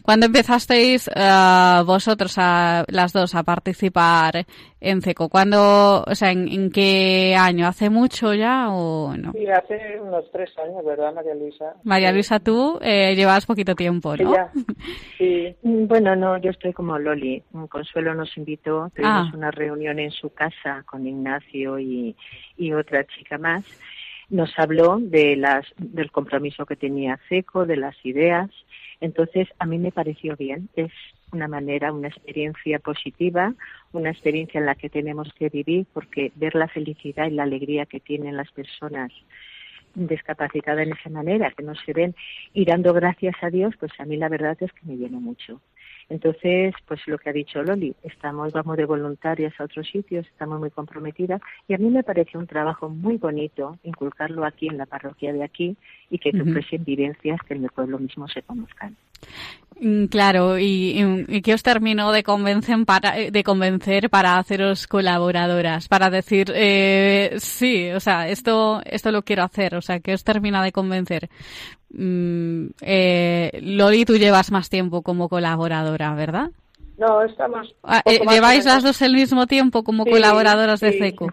¿Cuándo empezasteis eh, vosotros, a, las dos, a participar en CECO? ¿Cuándo, o sea, en, en qué año? ¿Hace mucho ya o no? Sí, hace unos tres años, ¿verdad, María Luisa? María Luisa, tú eh, llevas poquito tiempo, ¿no? Sí. Mm, Bueno, no, yo estoy como Loli. Mm, Consuelo nos invitó, tuvimos Ah. una reunión en su casa con Ignacio y, y otra chica más. Nos habló de las, del compromiso que tenía CECO, de las ideas. Entonces, a mí me pareció bien. Es una manera, una experiencia positiva, una experiencia en la que tenemos que vivir, porque ver la felicidad y la alegría que tienen las personas discapacitadas en esa manera, que no se ven, y dando gracias a Dios, pues a mí la verdad es que me llena mucho. Entonces, pues lo que ha dicho Loli, estamos, vamos de voluntarias a otros sitios, estamos muy comprometidas y a mí me parece un trabajo muy bonito inculcarlo aquí en la parroquia de aquí y que Ujú. ofrecen vivencias que en el pueblo mismo se conozcan. Mm, Claro, y, y, ¿qué os terminó de convencer para, eh, de convencer para haceros colaboradoras? Para decir, eh, sí, o sea, esto, esto lo quiero hacer, o sea, ¿qué os termina de convencer? Mm, eh, Loli, tú llevas más tiempo como colaboradora, ¿verdad? No, estamos. Ah, eh, ¿Lleváis las dos el mismo tiempo como Sí, colaboradoras de. CECO?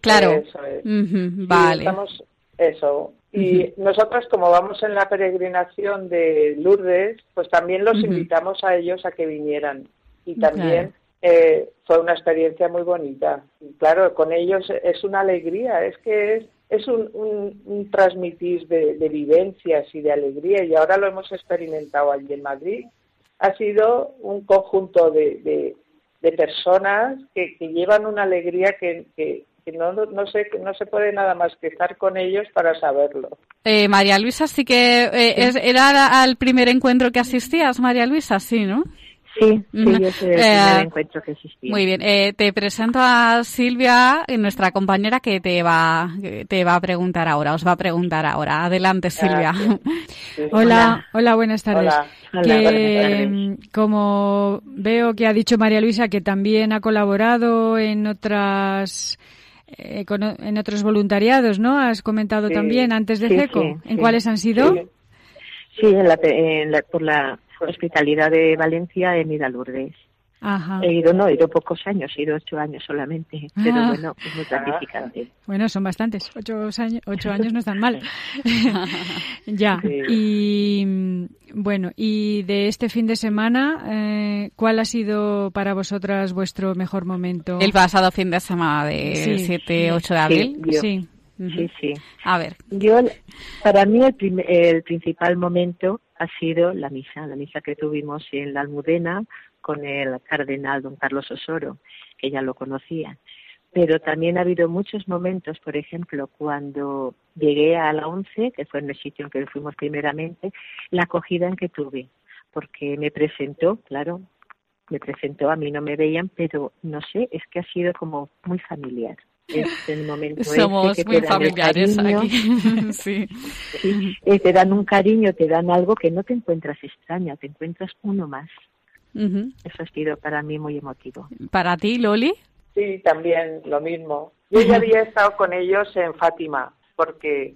Claro. Eso es. Vale. estamos- eso. Y nosotros, como vamos en la peregrinación de Lourdes, pues también los invitamos a ellos a que vinieran. Y también eh, fue una experiencia muy bonita. Y claro, con ellos es una alegría, es que es, es un, un- un transmitir de, de vivencias y de alegría. Y ahora lo hemos experimentado allí en Madrid. Ha sido un conjunto de, de, de personas que, que llevan una alegría que, que, que no, no, se, no se puede nada más que estar con ellos para saberlo. Eh, María Luisa, sí que eh, es- era al primer encuentro que asistías, María Luisa, sí, ¿no? Sí, sí, Ujú. ese es el Eh, primer encuentro que existía. Muy bien, eh, te presento a Silvia, eh, nuestra compañera que te va, que te va a preguntar ahora, os va a preguntar ahora. Adelante, Silvia. Hola, hola, buenas tardes. Hola. Hola, Que, buenas tardes. mm, como veo que ha dicho María Luisa que también ha colaborado en otras eh, con en otros voluntariados, ¿no? Has comentado Sí, también antes de sí, CECO. sí, ¿En cuáles han sido? Sí, en la, en la- por la hospitalidad de Valencia he ido a Lourdes. Ajá. He ido, no, he ido pocos años, he ido ocho años solamente, pero Ah. bueno, es muy gratificante. Bueno, son bastantes. Ocho años, ocho años no están mal. ya. Sí. Y bueno, y de este fin de semana, eh, ¿cuál ha sido para vosotras vuestro mejor momento? El pasado fin de semana de Sí. 7-8 de abril. yo- Sí. Sí, sí. A ver. Yo, para mí el, prim- el principal momento ha sido la misa, la misa que tuvimos en la Almudena con el cardenal don Carlos Osoro, que ya lo conocía. Pero también ha habido muchos momentos, por ejemplo, cuando llegué a la ONCE, que fue en el sitio en que fuimos primeramente, la acogida en que tuve, porque me presentó, claro, me presentó, a mí no me veían, pero no sé, es que ha sido como muy familiar. Es el momento ese Somos que te muy dan familiares cariño. aquí. sí. Sí, eh, te dan un cariño, te dan algo que no te encuentras extraña, te encuentras uno más. Ujú. Eso ha sido para mí muy emotivo. Para ti, Loli. Sí, también lo mismo. Yo ya había estado con ellos en Fátima, porque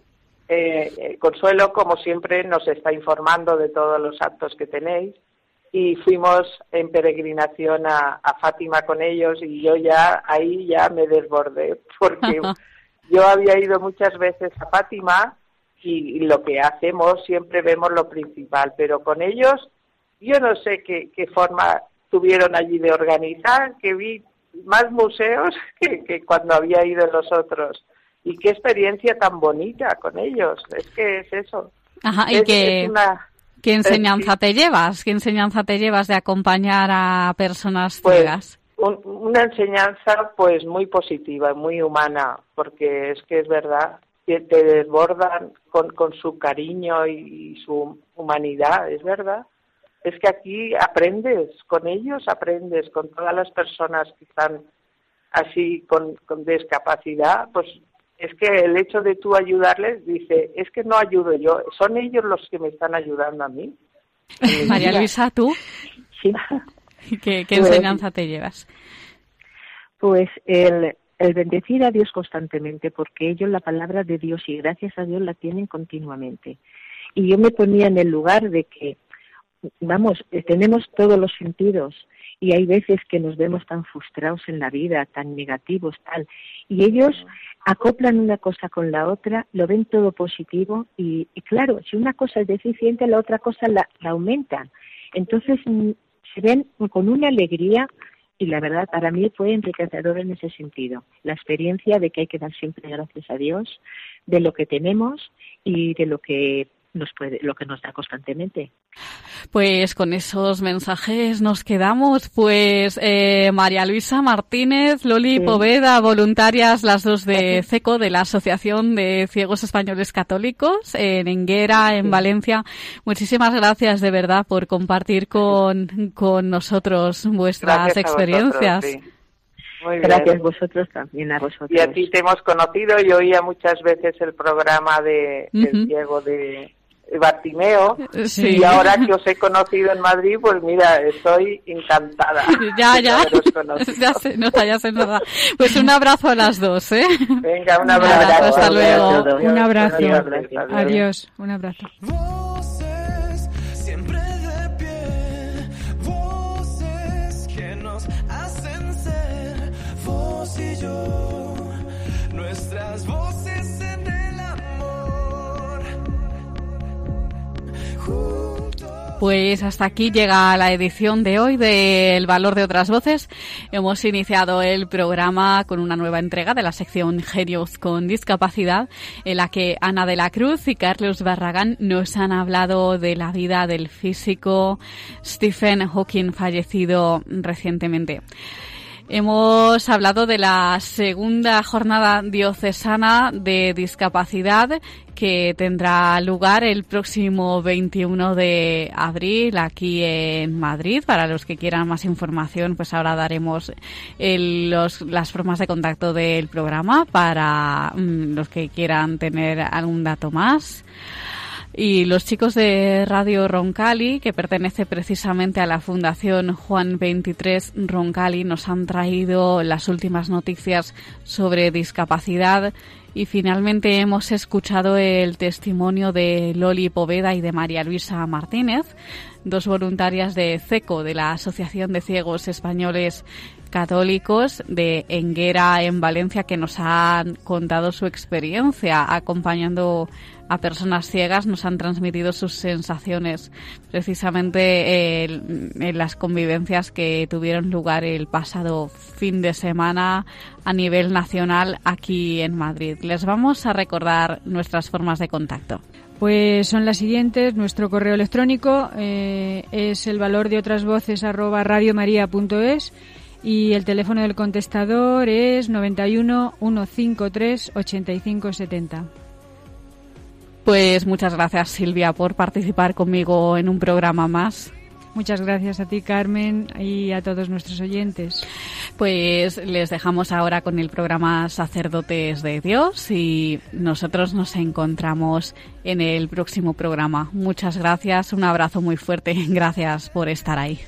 eh, eh, Consuelo, como siempre, nos está informando de todos los actos que tenéis y fuimos en peregrinación a, a Fátima con ellos y yo ya ahí ya me desbordé porque yo había ido muchas veces a Fátima y, y lo que hacemos siempre vemos lo principal, pero con ellos yo no sé qué, qué forma tuvieron allí de organizar, que vi más museos que, que cuando había ido los otros. Y qué experiencia tan bonita con ellos. Es que es eso. Ajá, y Es- que- es una- ¿Qué enseñanza te llevas? ¿Qué enseñanza te llevas de acompañar a personas Pues, ciegas? un- una enseñanza pues muy positiva, muy humana, porque es que es verdad que te desbordan con, con su cariño y, y su humanidad, es verdad. Es que aquí aprendes, con ellos aprendes, con todas las personas que están así con, con discapacidad, pues es que el hecho de tú ayudarles, dice, es que no ayudo yo, son ellos los que me están ayudando a mí. María Luisa, ¿tú? Sí. ¿Qué, qué Pues- enseñanza te llevas? Pues el, el bendecir a Dios constantemente, porque ellos la palabra de Dios y gracias a Dios la tienen continuamente. Y yo me ponía en el lugar de que, vamos, eh, tenemos todos los sentidos y hay veces que nos vemos tan frustrados en la vida, tan negativos, tal, y ellos acoplan una cosa con la otra, lo ven todo positivo y, claro, si una cosa es deficiente, la otra cosa la, la aumentan. Entonces mm, se ven con una alegría y la verdad para mí fue enriquecedor en ese sentido. La experiencia de que hay que dar siempre gracias a Dios de lo que tenemos y de lo que nos puede, lo que nos da constantemente. Pues con esos mensajes nos quedamos. Pues eh, María Luisa Martínez, Loli Sí. Poveda, voluntarias las dos de CECO, de la Asociación de Ciegos Españoles Católicos, en Enguera, en Valencia. Muchísimas gracias de verdad por compartir con, con nosotros vuestras Gracias a experiencias. vosotros, sí. Muy bien. Gracias vosotros también a vosotros. Y a ti te hemos conocido, yo oía muchas veces el programa de Ujú. El Ciego de Bartimeo Sí. y ahora que os he conocido en Madrid, pues mira, estoy encantada. Ya, ya. ya se nota, ya se nota. Pues un abrazo a las dos, ¿eh? Venga, un Nada, abrazo. hasta luego. Un abrazo. Adiós, adiós. Adiós. Un abrazo. Voces siempre de pie, voces que nos hacen ser vos y yo, Pues hasta aquí llega la edición de hoy de El Valor de otras Voces. Hemos iniciado el programa con una nueva entrega de la sección Genios con Discapacidad, en la que Ana de la Cruz y Carlos Barragán nos han hablado de la vida del físico Stephen Hawking, fallecido recientemente. Hemos hablado de la segunda jornada diocesana de discapacidad que tendrá lugar el próximo 21 de abril aquí en Madrid. Para los que quieran más información, pues ahora daremos el- los- las formas de contacto del programa para mm, los que quieran tener algún dato más. Y los chicos de Radio Roncali, que pertenece precisamente a la Fundación Juan 23 Roncali, nos han traído las últimas noticias sobre discapacidad. Y finalmente hemos escuchado el testimonio de Loli Poveda y de María Luisa Martínez, dos voluntarias de CECO, de la Asociación de Ciegos Españoles Católicos de Enguera en Valencia, que nos han contado su experiencia acompañando a personas ciegas, nos han transmitido sus sensaciones precisamente en las convivencias que tuvieron lugar el pasado fin de semana a nivel nacional aquí en Madrid. Les vamos a recordar nuestras formas de contacto. Pues son las siguientes. Nuestro correo electrónico eh, es el valor de otras voces arroba radiomaria.es y el teléfono del contestador es 91 153 85 70. Pues muchas gracias Silvia por participar conmigo en un programa más. Muchas gracias a ti, Carmen, y a todos nuestros oyentes. Pues les dejamos ahora con el programa Sacerdotes de Dios y nosotros nos encontramos en el próximo programa. Muchas gracias, un abrazo muy fuerte. Gracias por estar ahí.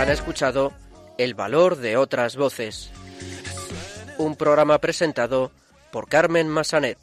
Han escuchado El valor de otras voces un programa presentado por Carmen Massanet.